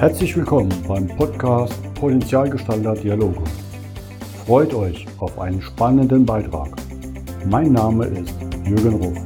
Herzlich willkommen beim Podcast Potenzialgestalter Dialoge. Freut euch auf einen spannenden Beitrag. Mein Name ist Jürgen Ruf.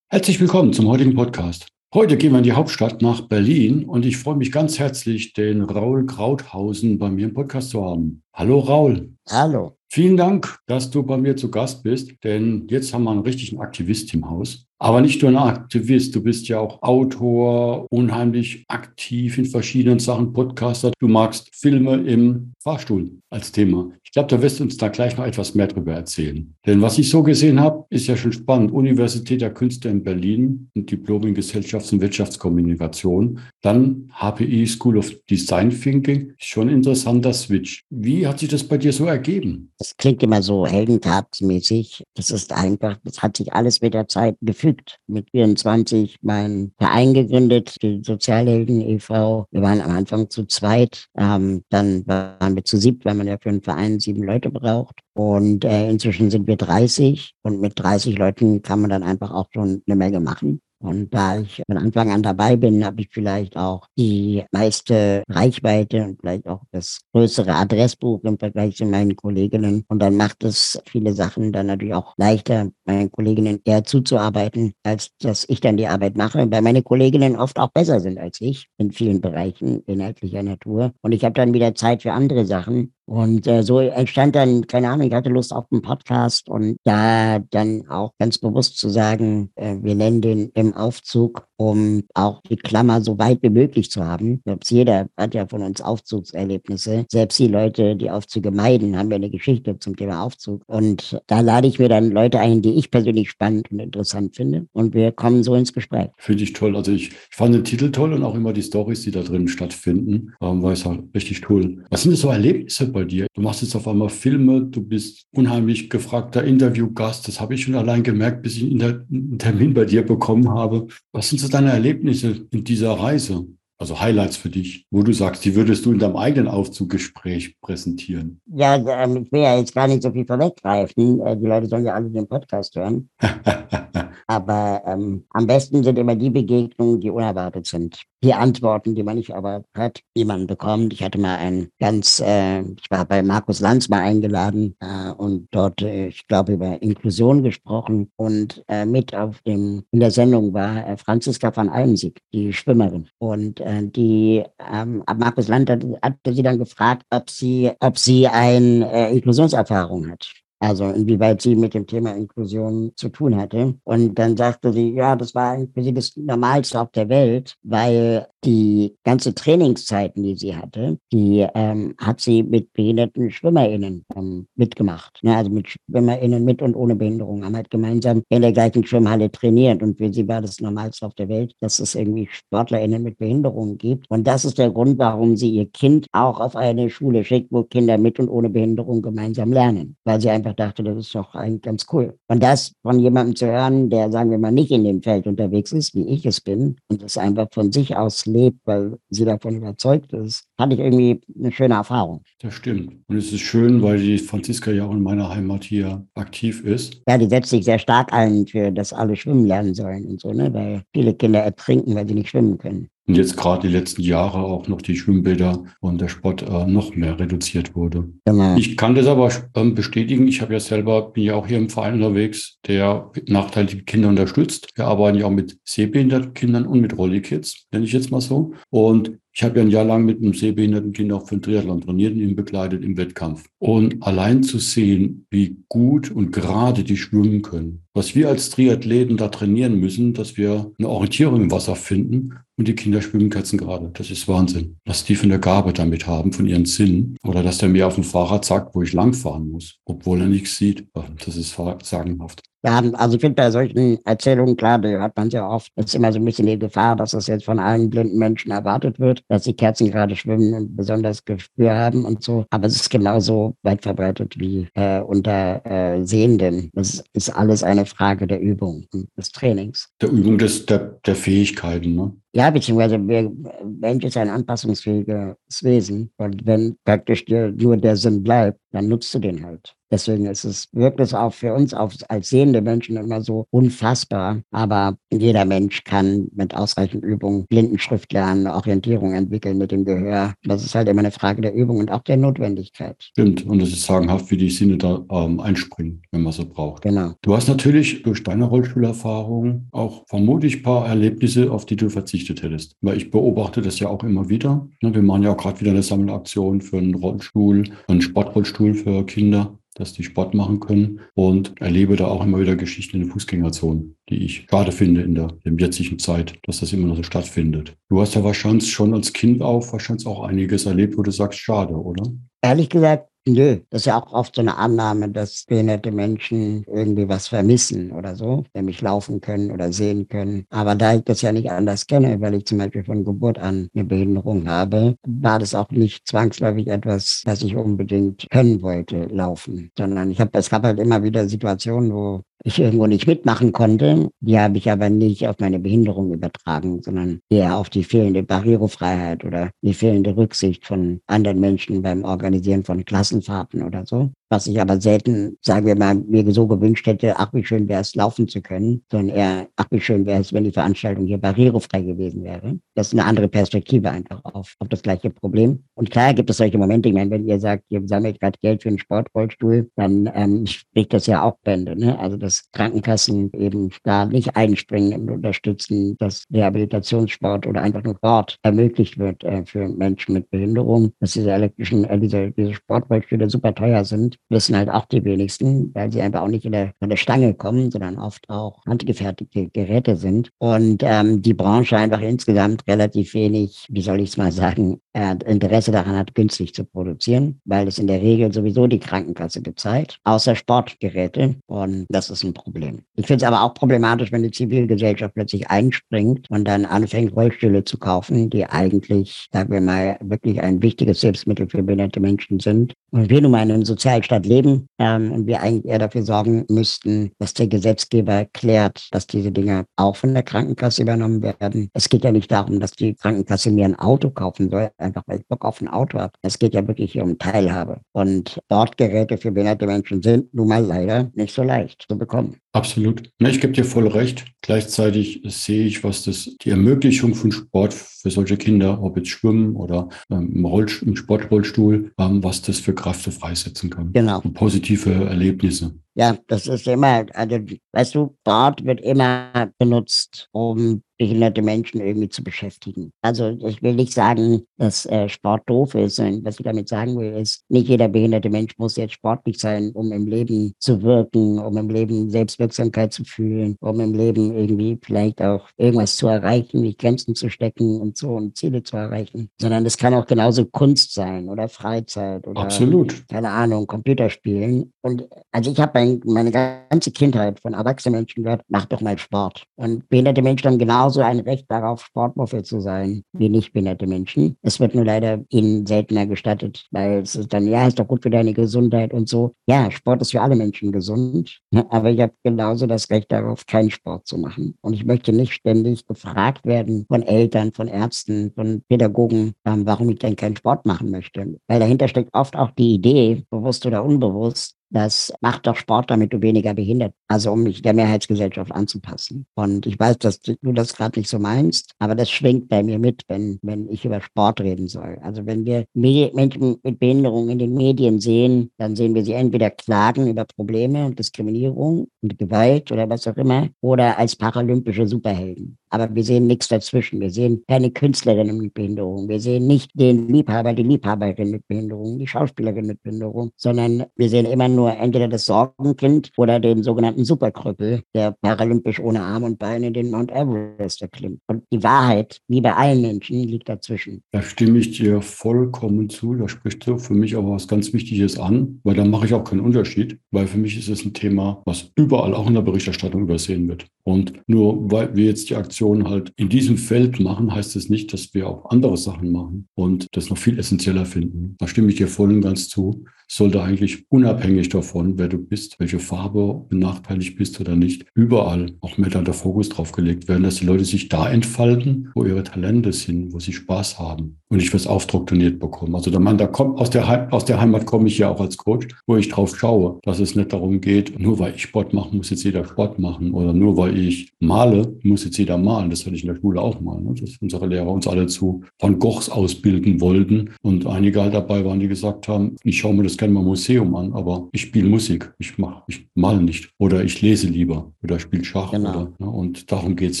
Herzlich willkommen zum heutigen Podcast. Heute gehen wir in die Hauptstadt nach Berlin und ich freue mich ganz herzlich, den Raul Krauthausen bei mir im Podcast zu haben. Hallo Raul. Hallo. Vielen Dank, dass du bei mir zu Gast bist, denn jetzt haben wir einen richtigen Aktivist im Haus. Aber nicht nur ein Aktivist, du bist ja auch Autor, unheimlich aktiv in verschiedenen Sachen, Podcaster. Du magst Filme im Fahrstuhl als Thema. Ich glaube, da wirst du uns da gleich noch etwas mehr drüber erzählen. Denn was ich so gesehen habe, ist ja schon spannend. Universität der Künste in Berlin, ein Diplom in Gesellschafts- und Wirtschaftskommunikation. Dann HPI School of Design Thinking. Schon ein interessanter Switch. Wie hat sich das bei dir so ergeben? Das klingt immer so heldentatsmäßig. Das ist einfach, das hat sich alles mit der Zeit gefühlt gefügt. Mit 24 meinen Verein gegründet, die Sozialhelden e.V. Wir waren am Anfang zu zweit, ähm, dann waren wir zu siebt, weil man ja für einen Verein sieben Leute braucht. Und äh, inzwischen sind wir 30 und mit 30 Leuten kann man dann einfach auch schon eine Menge machen. Und da ich von Anfang an dabei bin, habe ich vielleicht auch die meiste Reichweite und vielleicht auch das größere Adressbuch im Vergleich zu meinen Kolleginnen. Und dann macht es viele Sachen dann natürlich auch leichter, meinen Kolleginnen eher zuzuarbeiten, als dass ich dann die Arbeit mache, weil meine Kolleginnen oft auch besser sind als ich in vielen Bereichen inhaltlicher Natur. Und ich habe dann wieder Zeit für andere Sachen. Und äh, so entstand dann, keine Ahnung, ich hatte Lust auf einen Podcast und da dann auch ganz bewusst zu sagen, äh, wir nennen den im Aufzug, um auch die Klammer so weit wie möglich zu haben. Selbst jeder hat ja von uns Aufzugserlebnisse. Selbst die Leute, die Aufzüge meiden, haben ja eine Geschichte zum Thema Aufzug. Und da lade ich mir dann Leute ein, die ich persönlich spannend und interessant finde. Und wir kommen so ins Gespräch. Finde ich toll. Also ich, ich fand den Titel toll und auch immer die Stories, die da drin stattfinden, ähm, war es halt richtig toll. Was sind das so Erlebnisse bei dir? Du machst jetzt auf einmal Filme, du bist unheimlich gefragter Interviewgast. Das habe ich schon allein gemerkt, bis ich einen Termin bei dir bekommen habe. Was sind so deine Erlebnisse in dieser Reise? Also Highlights für dich, wo du sagst, die würdest du in deinem eigenen Aufzuggespräch präsentieren. Ja, ähm, ich will ja jetzt gar nicht so viel vorweggreifen. Äh, die Leute sollen ja alle den Podcast hören. Aber ähm, am besten sind immer die Begegnungen, die unerwartet sind. Die Antworten, die man nicht erwartet hat, die man bekommt. Ich hatte mal ein ganz, äh, ich war bei Markus Lanz mal eingeladen äh, und dort, äh, ich glaube, über Inklusion gesprochen. Und äh, mit auf dem, in der Sendung war äh, Franziska van Almsieg, die Schwimmerin. Und äh, die ähm, Markus Lanz hat, hatte sie dann gefragt, ob sie, ob sie eine äh, Inklusionserfahrung hat. Also inwieweit sie mit dem Thema Inklusion zu tun hatte. Und dann sagte sie, ja, das war sie das Normalste auf der Welt, weil die ganze Trainingszeiten, die sie hatte, die ähm, hat sie mit behinderten SchwimmerInnen ähm, mitgemacht. Ne? Also mit SchwimmerInnen mit und ohne Behinderung, haben halt gemeinsam in der gleichen Schwimmhalle trainiert. Und für sie war das Normalste auf der Welt, dass es irgendwie SportlerInnen mit Behinderungen gibt. Und das ist der Grund, warum sie ihr Kind auch auf eine Schule schickt, wo Kinder mit und ohne Behinderung gemeinsam lernen. Weil sie einfach dachte, das ist doch eigentlich ganz cool. Und das von jemandem zu hören, der, sagen wir mal, nicht in dem Feld unterwegs ist, wie ich es bin, und es einfach von sich aus lebt, weil sie davon überzeugt ist, fand ich irgendwie eine schöne Erfahrung. Das stimmt. Und es ist schön, weil die Franziska ja auch in meiner Heimat hier aktiv ist. Ja, die setzt sich sehr stark ein für, dass alle schwimmen lernen sollen und so, ne? weil viele Kinder ertrinken, weil sie nicht schwimmen können. Und jetzt gerade die letzten Jahre auch noch die Schwimmbäder und der Sport äh, noch mehr reduziert wurde. Genau. Ich kann das aber ähm, bestätigen. Ich habe ja selber, bin ja auch hier im Verein unterwegs, der nachteilige Kinder unterstützt. Wir arbeiten ja auch mit sehbehinderten Kindern und mit Rolli-Kids, nenne ich jetzt mal so. Und ich habe ja ein Jahr lang mit einem sehbehinderten Kind auch für den Triathlon trainiert und ihn begleitet im Wettkampf. Und allein zu sehen, wie gut und gerade die schwimmen können, was wir als Triathleten da trainieren müssen, dass wir eine Orientierung im Wasser finden und die Kinder schwimmen gerade. Das ist Wahnsinn. Was die für eine Gabe damit haben, von ihren Sinnen. Oder dass der mir auf dem Fahrrad sagt, wo ich langfahren muss, obwohl er nichts sieht. Das ist sagenhaft. Ja, also ich finde bei solchen Erzählungen, klar, da hört man ja oft, ist immer so ein bisschen die Gefahr, dass das jetzt von allen blinden Menschen erwartet wird, dass die Kerzen gerade schwimmen und besonders Gespür haben und so. Aber es ist genauso weit verbreitet wie äh, unter äh, Sehenden. Das ist alles eine Frage der Übung, des Trainings. Der Übung des, der, der Fähigkeiten, ne? Ja, beziehungsweise wir, Mensch ist ein anpassungsfähiges Wesen. Und wenn praktisch dir nur der Sinn bleibt, dann nutzt du den halt. Deswegen ist es wirklich auch für uns als sehende Menschen immer so unfassbar. Aber jeder Mensch kann mit ausreichend Übung Blindenschrift lernen, Orientierung entwickeln mit dem Gehör. Das ist halt immer eine Frage der Übung und auch der Notwendigkeit. Stimmt. Und es ist sagenhaft, wie die Sinne da ähm, einspringen, wenn man so braucht. Genau. Du hast natürlich durch deine Rollstuhlerfahrung auch vermutlich ein paar Erlebnisse, auf die du verzichtet hättest. Weil ich beobachte das ja auch immer wieder. Ne, wir machen ja auch gerade wieder eine Sammelaktion für einen Rollstuhl, einen Sportrollstuhl für Kinder dass die Sport machen können und erlebe da auch immer wieder Geschichten in den Fußgängerzonen, die ich schade finde in der, in der jetzigen Zeit, dass das immer noch so stattfindet. Du hast ja wahrscheinlich schon als Kind auch wahrscheinlich auch einiges erlebt, wo du sagst, schade, oder? Ehrlich gesagt, Nö, das ist ja auch oft so eine Annahme, dass behinderte Menschen irgendwie was vermissen oder so, nämlich laufen können oder sehen können. Aber da ich das ja nicht anders kenne, weil ich zum Beispiel von Geburt an eine Behinderung habe, war das auch nicht zwangsläufig etwas, das ich unbedingt können wollte, laufen, sondern ich habe, es gab halt immer wieder Situationen, wo ich irgendwo nicht mitmachen konnte. Die habe ich aber nicht auf meine Behinderung übertragen, sondern eher auf die fehlende Barrierefreiheit oder die fehlende Rücksicht von anderen Menschen beim Organisieren von Klassenfahrten oder so was ich aber selten, sagen wir mal, mir so gewünscht hätte, ach, wie schön wäre es, laufen zu können, sondern eher, ach, wie schön wäre es, wenn die Veranstaltung hier barrierefrei gewesen wäre. Das ist eine andere Perspektive einfach auf, auf das gleiche Problem. Und klar gibt es solche Momente, ich meine, wenn ihr sagt, ihr sammelt gerade Geld für einen Sportrollstuhl, dann ähm, spricht das ja auch Bände. Ne? Also, dass Krankenkassen eben da nicht einspringen und unterstützen, dass Rehabilitationssport oder einfach nur Sport ermöglicht wird äh, für Menschen mit Behinderung, dass diese elektrischen, äh, diese, diese Sportrollstühle super teuer sind wissen halt auch die wenigsten, weil sie einfach auch nicht in der, in der Stange kommen, sondern oft auch handgefertigte Geräte sind. Und ähm, die Branche einfach insgesamt relativ wenig, wie soll ich es mal sagen, äh, Interesse daran hat, günstig zu produzieren, weil es in der Regel sowieso die Krankenkasse bezahlt, außer Sportgeräte. Und das ist ein Problem. Ich finde es aber auch problematisch, wenn die Zivilgesellschaft plötzlich einspringt und dann anfängt, Rollstühle zu kaufen, die eigentlich, sagen wir mal, wirklich ein wichtiges Hilfsmittel für behinderte Menschen sind. Und wir nun mal in einem Sozialstaat leben ähm, und wir eigentlich eher dafür sorgen müssten, dass der Gesetzgeber klärt, dass diese Dinge auch von der Krankenkasse übernommen werden. Es geht ja nicht darum, dass die Krankenkasse mir ein Auto kaufen soll, einfach weil ich Bock auf ein Auto habe. Es geht ja wirklich hier um Teilhabe. Und Bordgeräte für behinderte Menschen sind nun mal leider nicht so leicht zu bekommen. Absolut. Ne, ich gebe dir voll recht. Gleichzeitig sehe ich, was das, die Ermöglichung von Sport für solche Kinder, ob jetzt Schwimmen oder ähm, im Sportrollstuhl, ähm, was das für Kräfte freisetzen kann. Genau. Und positive Erlebnisse. Ja, das ist immer, also, weißt du, Sport wird immer benutzt, um behinderte Menschen irgendwie zu beschäftigen. Also ich will nicht sagen, dass äh, Sport doof ist, sondern was ich damit sagen will, ist, nicht jeder behinderte Mensch muss jetzt sportlich sein, um im Leben zu wirken, um im Leben Selbstwirksamkeit zu fühlen, um im Leben irgendwie vielleicht auch irgendwas zu erreichen, wie Grenzen zu stecken und so und Ziele zu erreichen, sondern es kann auch genauso Kunst sein oder Freizeit oder Absolut. keine Ahnung, Computerspielen. Und also ich habe mein, meine ganze Kindheit von erwachsenen Menschen gehört, mach doch mal Sport. Und behinderte Menschen haben genauso ein Recht darauf, Sportmuffel zu sein, wie nicht behinderte Menschen. Es wird nur leider ihnen seltener gestattet, weil es ist dann, ja, ist doch gut für deine Gesundheit und so. Ja, Sport ist für alle Menschen gesund, aber ich habe genauso das Recht darauf, keinen Sport zu machen. Und ich möchte nicht ständig gefragt werden von Eltern, von Ärzten, von Pädagogen, ähm, warum ich denn keinen Sport machen möchte. Weil dahinter steckt oft auch die Idee, bewusst oder unbewusst, das macht doch Sport, damit du weniger behindert, also um mich der Mehrheitsgesellschaft anzupassen. Und ich weiß, dass du das gerade nicht so meinst, aber das schwingt bei mir mit, wenn, wenn ich über Sport reden soll. Also wenn wir Menschen mit Behinderung in den Medien sehen, dann sehen wir sie entweder klagen über Probleme und Diskriminierung und Gewalt oder was auch immer, oder als paralympische Superhelden. Aber wir sehen nichts dazwischen. Wir sehen keine Künstlerinnen mit Behinderung. Wir sehen nicht den Liebhaber, die Liebhaberin mit Behinderung, die Schauspielerin mit Behinderung, sondern wir sehen immer nur entweder das Sorgenkind oder den sogenannten Superkrüppel, der paralympisch ohne Arm und Beine den Mount Everest erklimmt. Und die Wahrheit, wie bei allen Menschen, liegt dazwischen. Da stimme ich dir vollkommen zu. Da sprichst du für mich aber was ganz Wichtiges an, weil da mache ich auch keinen Unterschied, weil für mich ist es ein Thema, was überall auch in der Berichterstattung übersehen wird. Und nur weil wir jetzt die Aktion halt in diesem Feld machen, heißt es nicht, dass wir auch andere Sachen machen und das noch viel essentieller finden. Da stimme ich dir voll und ganz zu sollte eigentlich unabhängig davon, wer du bist, welche Farbe benachteiligt bist oder nicht, überall auch mehr dann der Fokus drauf gelegt werden, dass die Leute sich da entfalten, wo ihre Talente sind, wo sie Spaß haben und nicht was aufdoktriniert bekommen. Also der Mann, da kommt aus der, aus der Heimat komme ich ja auch als Coach, wo ich drauf schaue, dass es nicht darum geht, nur weil ich Sport mache, muss jetzt jeder Sport machen oder nur weil ich male, muss jetzt jeder malen. Das hatte ich in der Schule auch mal, ne? dass unsere Lehrer uns alle zu Van Goghs ausbilden wollten und einige halt dabei waren, die gesagt haben, ich schaue mir das gerne mal Museum an, aber ich spiele Musik, ich mache, ich male nicht oder ich lese lieber oder spiele Schach. Genau. Oder, ne? Und darum geht es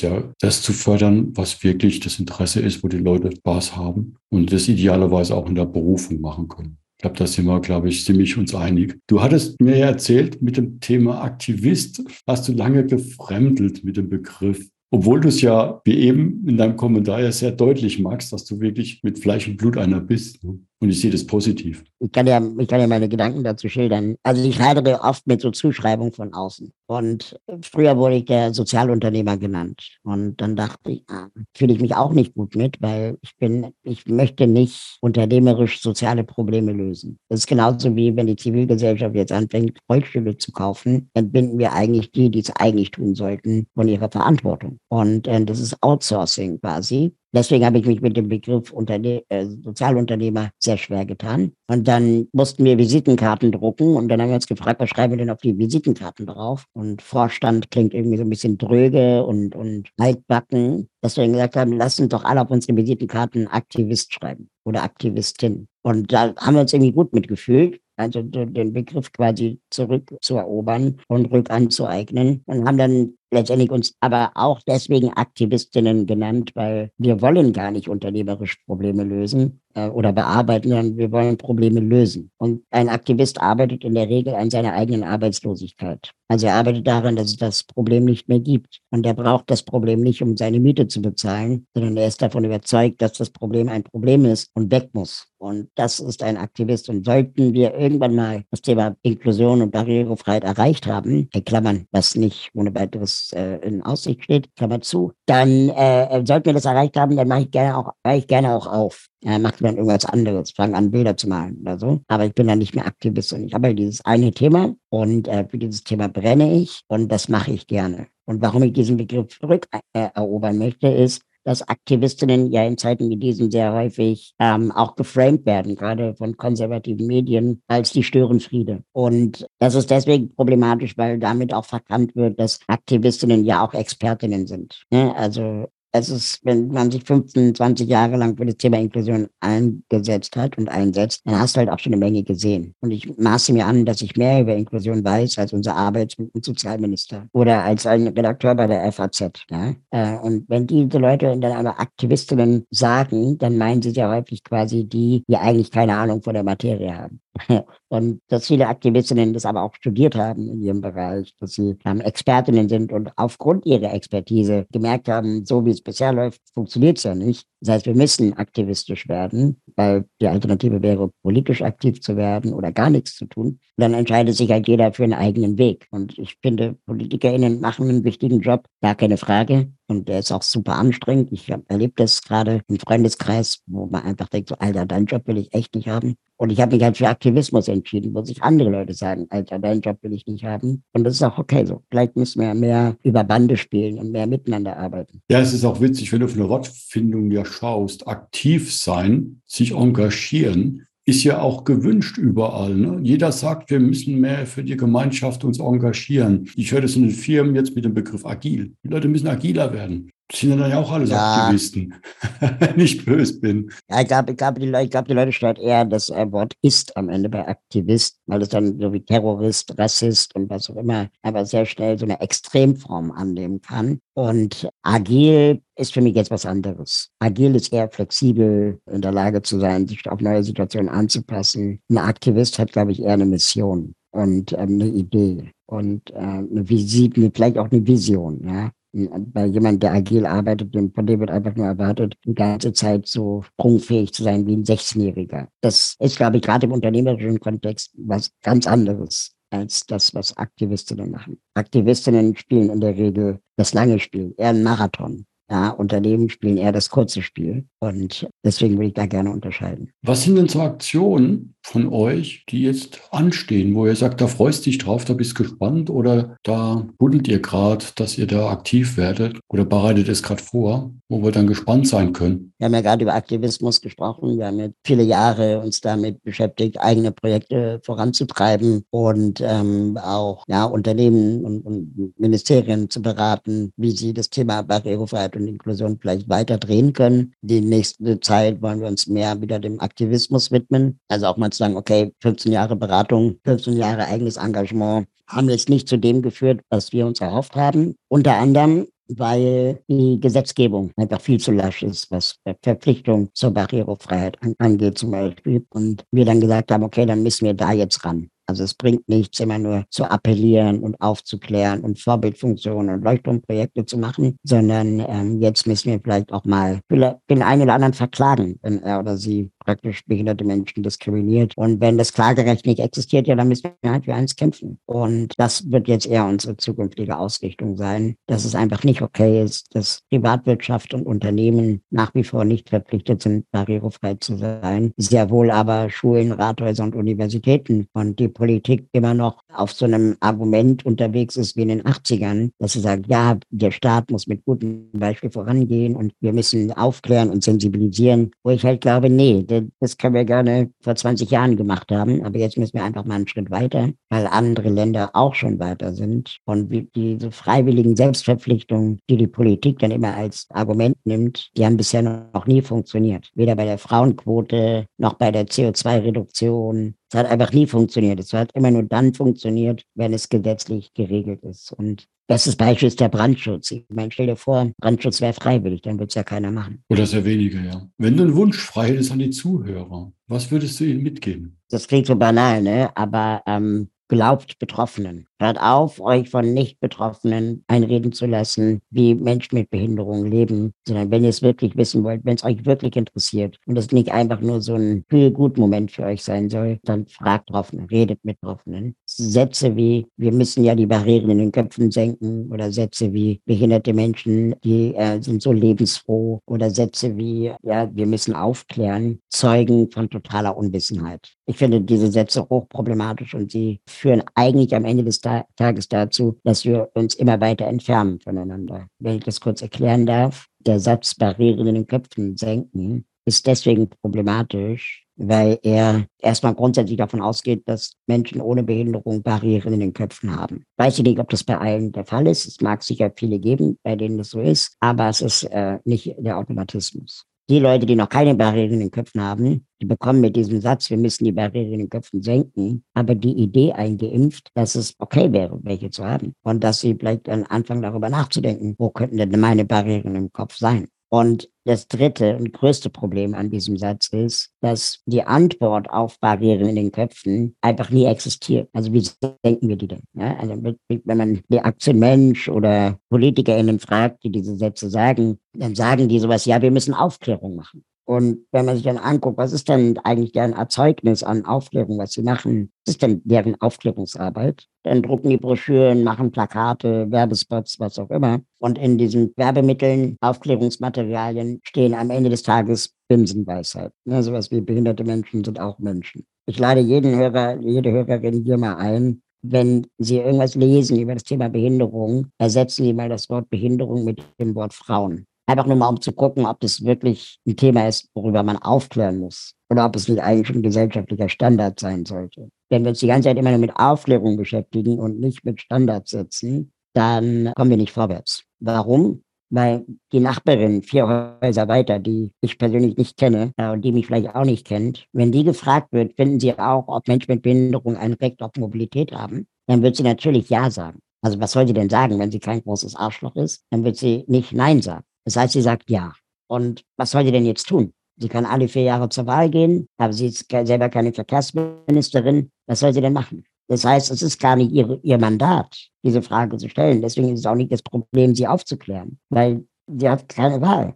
ja, das zu fördern, was wirklich das Interesse ist, wo die Leute Spaß haben und das idealerweise auch in der Berufung machen können. Ich glaube, da sind wir, glaube ich, ziemlich uns einig. Du hattest mir ja erzählt, mit dem Thema Aktivist hast du lange gefremdelt mit dem Begriff. Obwohl du es ja, wie eben in deinem Kommentar ja sehr deutlich magst, dass du wirklich mit Fleisch und Blut einer bist. Ne? Und ich sehe das positiv. Ich kann ja, ich kann ja meine Gedanken dazu schildern. Also ich hadere oft mit so Zuschreibungen von außen. Und früher wurde ich der Sozialunternehmer genannt. Und dann dachte ich, ah, fühle ich mich auch nicht gut mit, weil ich bin, ich möchte nicht unternehmerisch soziale Probleme lösen. Das ist genauso wie wenn die Zivilgesellschaft jetzt anfängt, Rollstühle zu kaufen, entbinden wir eigentlich die, die es eigentlich tun sollten, von ihrer Verantwortung. Und äh, das ist Outsourcing quasi. Deswegen habe ich mich mit dem Begriff Unterne äh, Sozialunternehmer sehr schwer getan. Und dann mussten wir Visitenkarten drucken und dann haben wir uns gefragt, was schreiben wir denn auf die Visitenkarten drauf? Und Vorstand klingt irgendwie so ein bisschen dröge und, und altbacken. Deswegen gesagt haben, lass uns doch alle auf unsere Visitenkarten Aktivist schreiben oder Aktivistin. Und da haben wir uns irgendwie gut mitgefühlt also den Begriff quasi zurückzuerobern und rückanzueignen und haben dann letztendlich uns aber auch deswegen Aktivistinnen genannt, weil wir wollen gar nicht unternehmerisch Probleme lösen oder bearbeiten, sondern wir wollen Probleme lösen. Und ein Aktivist arbeitet in der Regel an seiner eigenen Arbeitslosigkeit. Also er arbeitet daran, dass es das Problem nicht mehr gibt. Und er braucht das Problem nicht, um seine Miete zu bezahlen, sondern er ist davon überzeugt, dass das Problem ein Problem ist und weg muss. Und das ist ein Aktivist. Und sollten wir irgendwann mal das Thema Inklusion und Barrierefreiheit erreicht haben, in Klammern, was nicht ohne weiteres äh, in Aussicht steht, Klammer zu, dann äh, sollten wir das erreicht haben, dann mache ich gerne auch, mache ich gerne auch auf. Äh, macht man irgendwas anderes, fangen an, Bilder zu malen oder so. Aber ich bin dann nicht mehr Aktivist und ich habe halt dieses eine Thema und äh, für dieses Thema brenne ich und das mache ich gerne. Und warum ich diesen Begriff zurückerobern möchte, ist, dass Aktivistinnen ja in Zeiten wie diesen sehr häufig ähm, auch geframed werden, gerade von konservativen Medien, als die Störenfriede. Und das ist deswegen problematisch, weil damit auch verkannt wird, dass Aktivistinnen ja auch Expertinnen sind. Ne? Also es ist, wenn man sich 15, 20 Jahre lang für das Thema Inklusion eingesetzt hat und einsetzt, dann hast du halt auch schon eine Menge gesehen. Und ich maße mir an, dass ich mehr über Inklusion weiß als unser Arbeits- und Sozialminister oder als ein Redakteur bei der FAZ. Ja? Äh, und wenn diese Leute dann aber Aktivistinnen sagen, dann meinen sie ja häufig quasi die, die eigentlich keine Ahnung von der Materie haben. Und dass viele Aktivistinnen das aber auch studiert haben in ihrem Bereich, dass sie ähm, Expertinnen sind und aufgrund ihrer Expertise gemerkt haben, so wie es bisher läuft, funktioniert es ja nicht. Das heißt, wir müssen aktivistisch werden, weil die Alternative wäre, politisch aktiv zu werden oder gar nichts zu tun. Und dann entscheidet sich halt jeder für einen eigenen Weg. Und ich finde, PolitikerInnen machen einen wichtigen Job, gar keine Frage. Und der ist auch super anstrengend. Ich erlebe das gerade im Freundeskreis, wo man einfach denkt, so, Alter, deinen Job will ich echt nicht haben. Und ich habe mich halt für Aktivismus entschieden, wo sich andere Leute sagen, Alter, deinen Job will ich nicht haben. Und das ist auch okay so. Vielleicht müssen wir mehr über Bande spielen und mehr miteinander arbeiten. Ja, es ist auch witzig, wenn du von der Wortfindung ja schaust, aktiv sein, sich engagieren, ist ja auch gewünscht überall. Ne? Jeder sagt, wir müssen mehr für die Gemeinschaft uns engagieren. Ich höre das in den Firmen jetzt mit dem Begriff agil. Die Leute müssen agiler werden. Sind dann ja auch alles ja. Aktivisten. Nicht böse bin. Ja, ich glaube, ich glaub, die, Leute, glaub, die Leute stört eher das Wort ist am Ende bei Aktivist, weil es dann so wie Terrorist, Rassist und was auch immer, aber sehr schnell so eine Extremform annehmen kann. Und agil ist für mich jetzt was anderes. Agil ist eher flexibel, in der Lage zu sein, sich auf neue Situationen anzupassen. Ein Aktivist hat, glaube ich, eher eine Mission und ähm, eine Idee und äh, eine Vision, vielleicht auch eine Vision. Ja? Bei jemand, der agil arbeitet, von dem wird einfach nur erwartet, die ganze Zeit so sprungfähig zu sein wie ein 16-Jähriger. Das ist, glaube ich, gerade im unternehmerischen Kontext was ganz anderes als das, was Aktivistinnen machen. Aktivistinnen spielen in der Regel das lange Spiel, eher ein Marathon. Ja, Unternehmen spielen eher das kurze Spiel. Und deswegen würde ich da gerne unterscheiden. Was sind denn so Aktionen von euch, die jetzt anstehen, wo ihr sagt, da freust dich drauf, da bist gespannt oder da buddelt ihr gerade, dass ihr da aktiv werdet oder bereitet es gerade vor, wo wir dann gespannt sein können? Wir haben ja gerade über Aktivismus gesprochen. Wir haben ja viele Jahre uns damit beschäftigt, eigene Projekte voranzutreiben und ähm, auch ja, Unternehmen und, und Ministerien zu beraten, wie sie das Thema Barrierefreiheit und Inklusion vielleicht weiter drehen können. Die nächste Zeit wollen wir uns mehr wieder dem Aktivismus widmen. Also auch mal zu sagen, okay, 15 Jahre Beratung, 15 Jahre eigenes Engagement haben jetzt nicht zu dem geführt, was wir uns erhofft haben. Unter anderem weil die Gesetzgebung einfach viel zu lasch ist, was Verpflichtung zur Barrierefreiheit angeht zum Beispiel. Und wir dann gesagt haben, okay, dann müssen wir da jetzt ran. Also es bringt nichts, immer nur zu appellieren und aufzuklären und Vorbildfunktionen und Leuchtturmprojekte zu machen, sondern ähm, jetzt müssen wir vielleicht auch mal den einen oder anderen verklagen, wenn er oder sie praktisch behinderte Menschen diskriminiert. Und wenn das Klagerecht nicht existiert, ja, dann müssen wir halt für eins kämpfen. Und das wird jetzt eher unsere zukünftige Ausrichtung sein, dass es einfach nicht okay ist, dass Privatwirtschaft und Unternehmen nach wie vor nicht verpflichtet sind, barrierefrei zu sein. Sehr wohl aber Schulen, Rathäuser und Universitäten und die Politik immer noch auf so einem Argument unterwegs ist wie in den 80ern, dass sie sagt, ja, der Staat muss mit gutem Beispiel vorangehen und wir müssen aufklären und sensibilisieren, wo ich halt glaube, nee, das können wir gerne vor 20 Jahren gemacht haben, aber jetzt müssen wir einfach mal einen Schritt weiter, weil andere Länder auch schon weiter sind. Und diese freiwilligen Selbstverpflichtungen, die die Politik dann immer als Argument nimmt, die haben bisher noch nie funktioniert. Weder bei der Frauenquote noch bei der CO2-Reduktion es hat einfach nie funktioniert. Es hat immer nur dann funktioniert, wenn es gesetzlich geregelt ist. Und Bestes Beispiel ist der Brandschutz. Ich meine, stell dir vor, Brandschutz wäre freiwillig, dann würde es ja keiner machen. Oder sehr wenige, ja. Wenn du einen Wunsch frei hättest an die Zuhörer, was würdest du ihnen mitgeben? Das klingt so banal, ne? Aber ähm, glaubt Betroffenen. Hört auf, euch von Nicht-Betroffenen einreden zu lassen, wie Menschen mit Behinderungen leben, sondern wenn ihr es wirklich wissen wollt, wenn es euch wirklich interessiert und es nicht einfach nur so ein Feel-Gut-Moment für euch sein soll, dann fragt Betroffene, redet mit Betroffenen. Sätze wie, wir müssen ja die Barrieren in den Köpfen senken oder Sätze wie, behinderte Menschen, die äh, sind so lebensfroh oder Sätze wie, ja, wir müssen aufklären, zeugen von totaler Unwissenheit. Ich finde diese Sätze hochproblematisch und sie führen eigentlich am Ende des Tages dazu, dass wir uns immer weiter entfernen voneinander. Wenn ich das kurz erklären darf, der Satz Barrieren in den Köpfen senken ist deswegen problematisch, weil er erstmal grundsätzlich davon ausgeht, dass Menschen ohne Behinderung Barrieren in den Köpfen haben. Weiß ich nicht, ob das bei allen der Fall ist. Es mag sicher viele geben, bei denen das so ist, aber es ist äh, nicht der Automatismus. Die Leute, die noch keine Barrieren in den Köpfen haben, die bekommen mit diesem Satz, wir müssen die Barrieren in den Köpfen senken, aber die Idee eingeimpft, dass es okay wäre, welche zu haben. Und dass sie vielleicht dann anfangen, darüber nachzudenken, wo könnten denn meine Barrieren im Kopf sein? Und das dritte und größte Problem an diesem Satz ist, dass die Antwort auf Barrieren in den Köpfen einfach nie existiert. Also wie denken wir die denn? Ja, also wenn man die Aktienmensch oder PolitikerInnen fragt, die diese Sätze sagen, dann sagen die sowas, ja, wir müssen Aufklärung machen. Und wenn man sich dann anguckt, was ist denn eigentlich deren Erzeugnis an Aufklärung, was sie machen? Was ist denn deren Aufklärungsarbeit? Dann drucken die Broschüren, machen Plakate, Werbespots, was auch immer. Und in diesen Werbemitteln, Aufklärungsmaterialien stehen am Ende des Tages Binsenweisheit. Ne, sowas wie behinderte Menschen sind auch Menschen. Ich lade jeden Hörer, jede Hörerin hier mal ein, wenn Sie irgendwas lesen über das Thema Behinderung, ersetzen Sie mal das Wort Behinderung mit dem Wort Frauen. Einfach nur mal, um zu gucken, ob das wirklich ein Thema ist, worüber man aufklären muss. Oder ob es nicht eigentlich ein gesellschaftlicher Standard sein sollte. Wenn wir uns die ganze Zeit immer nur mit Aufklärung beschäftigen und nicht mit Standards setzen, dann kommen wir nicht vorwärts. Warum? weil die Nachbarin vier Häuser weiter, die ich persönlich nicht kenne äh, und die mich vielleicht auch nicht kennt, wenn die gefragt wird, finden Sie auch, ob Menschen mit Behinderung ein Recht auf Mobilität haben, dann wird sie natürlich Ja sagen. Also was soll sie denn sagen, wenn sie kein großes Arschloch ist? Dann wird sie nicht Nein sagen. Das heißt, sie sagt Ja. Und was soll sie denn jetzt tun? Sie kann alle vier Jahre zur Wahl gehen, aber sie ist selber keine Verkehrsministerin. Was soll sie denn machen? Das heißt, es ist gar nicht ihr, ihr Mandat, diese Frage zu stellen. Deswegen ist es auch nicht das Problem, sie aufzuklären, weil sie hat keine Wahl.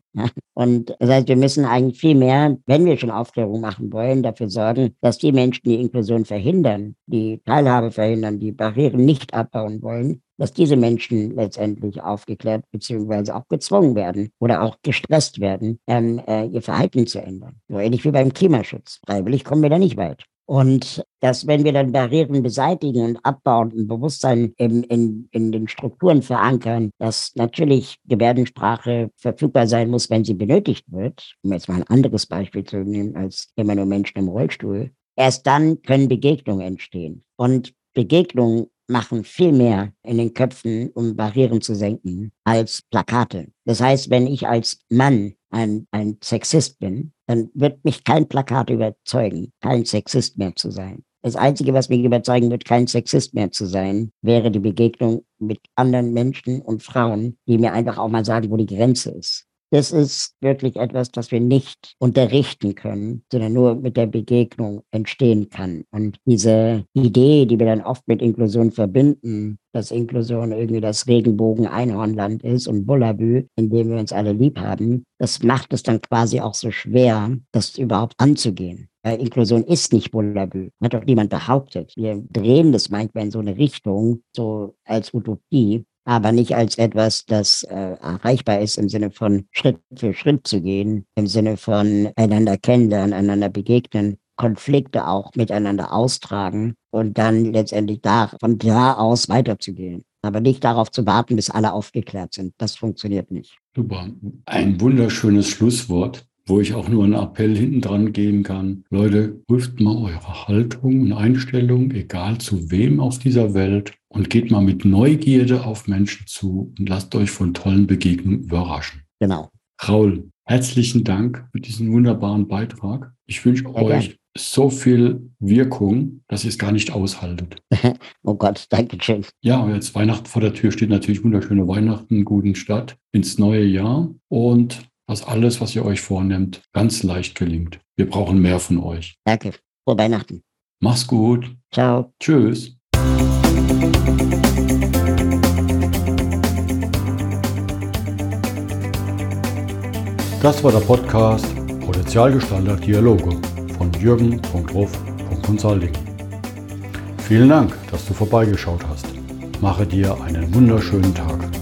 Und das heißt, wir müssen eigentlich viel mehr, wenn wir schon Aufklärung machen wollen, dafür sorgen, dass die Menschen, die Inklusion verhindern, die Teilhabe verhindern, die Barrieren nicht abbauen wollen, dass diese Menschen letztendlich aufgeklärt bzw. auch gezwungen werden oder auch gestresst werden, ähm, äh, ihr Verhalten zu ändern. So ähnlich wie beim Klimaschutz. Freiwillig kommen wir da nicht weit. Und dass, wenn wir dann Barrieren beseitigen und abbauen und Bewusstsein in, in, in den Strukturen verankern, dass natürlich Gebärdensprache verfügbar sein muss, wenn sie benötigt wird, um jetzt mal ein anderes Beispiel zu nehmen als immer nur Menschen im Rollstuhl, erst dann können Begegnungen entstehen. Und Begegnungen machen viel mehr in den Köpfen, um Barrieren zu senken, als Plakate. Das heißt, wenn ich als Mann ein, ein Sexist bin, dann wird mich kein Plakat überzeugen, kein Sexist mehr zu sein. Das Einzige, was mich überzeugen wird, kein Sexist mehr zu sein, wäre die Begegnung mit anderen Menschen und Frauen, die mir einfach auch mal sagen, wo die Grenze ist. Das ist wirklich etwas, das wir nicht unterrichten können, sondern nur mit der Begegnung entstehen kann. Und diese Idee, die wir dann oft mit Inklusion verbinden, dass Inklusion irgendwie das Regenbogen-Einhornland ist und Bullabü, in dem wir uns alle lieb haben, das macht es dann quasi auch so schwer, das überhaupt anzugehen. Weil Inklusion ist nicht Bullabü. Hat doch niemand behauptet. Wir drehen das manchmal in so eine Richtung, so als Utopie aber nicht als etwas, das äh, erreichbar ist im Sinne von Schritt für Schritt zu gehen, im Sinne von einander kennenlernen, einander begegnen, Konflikte auch miteinander austragen und dann letztendlich da, von da aus weiterzugehen. Aber nicht darauf zu warten, bis alle aufgeklärt sind. Das funktioniert nicht. Super. Ein wunderschönes Schlusswort wo ich auch nur einen Appell hinten dran geben kann. Leute, prüft mal eure Haltung und Einstellung, egal zu wem auf dieser Welt, und geht mal mit Neugierde auf Menschen zu und lasst euch von tollen Begegnungen überraschen. Genau. Raul, herzlichen Dank für diesen wunderbaren Beitrag. Ich wünsche euch gern. so viel Wirkung, dass ihr es gar nicht aushaltet. oh Gott, danke schön. Ja, jetzt Weihnachten vor der Tür steht natürlich wunderschöne Weihnachten, guten Start ins neue Jahr und dass alles, was ihr euch vornimmt, ganz leicht gelingt. Wir brauchen mehr von euch. Danke. Frohe Weihnachten. Mach's gut. Ciao. Tschüss. Das war der Podcast Potenzialgestalter Dialoge von jürgen.ruff.consulting. Vielen Dank, dass du vorbeigeschaut hast. Mache dir einen wunderschönen Tag.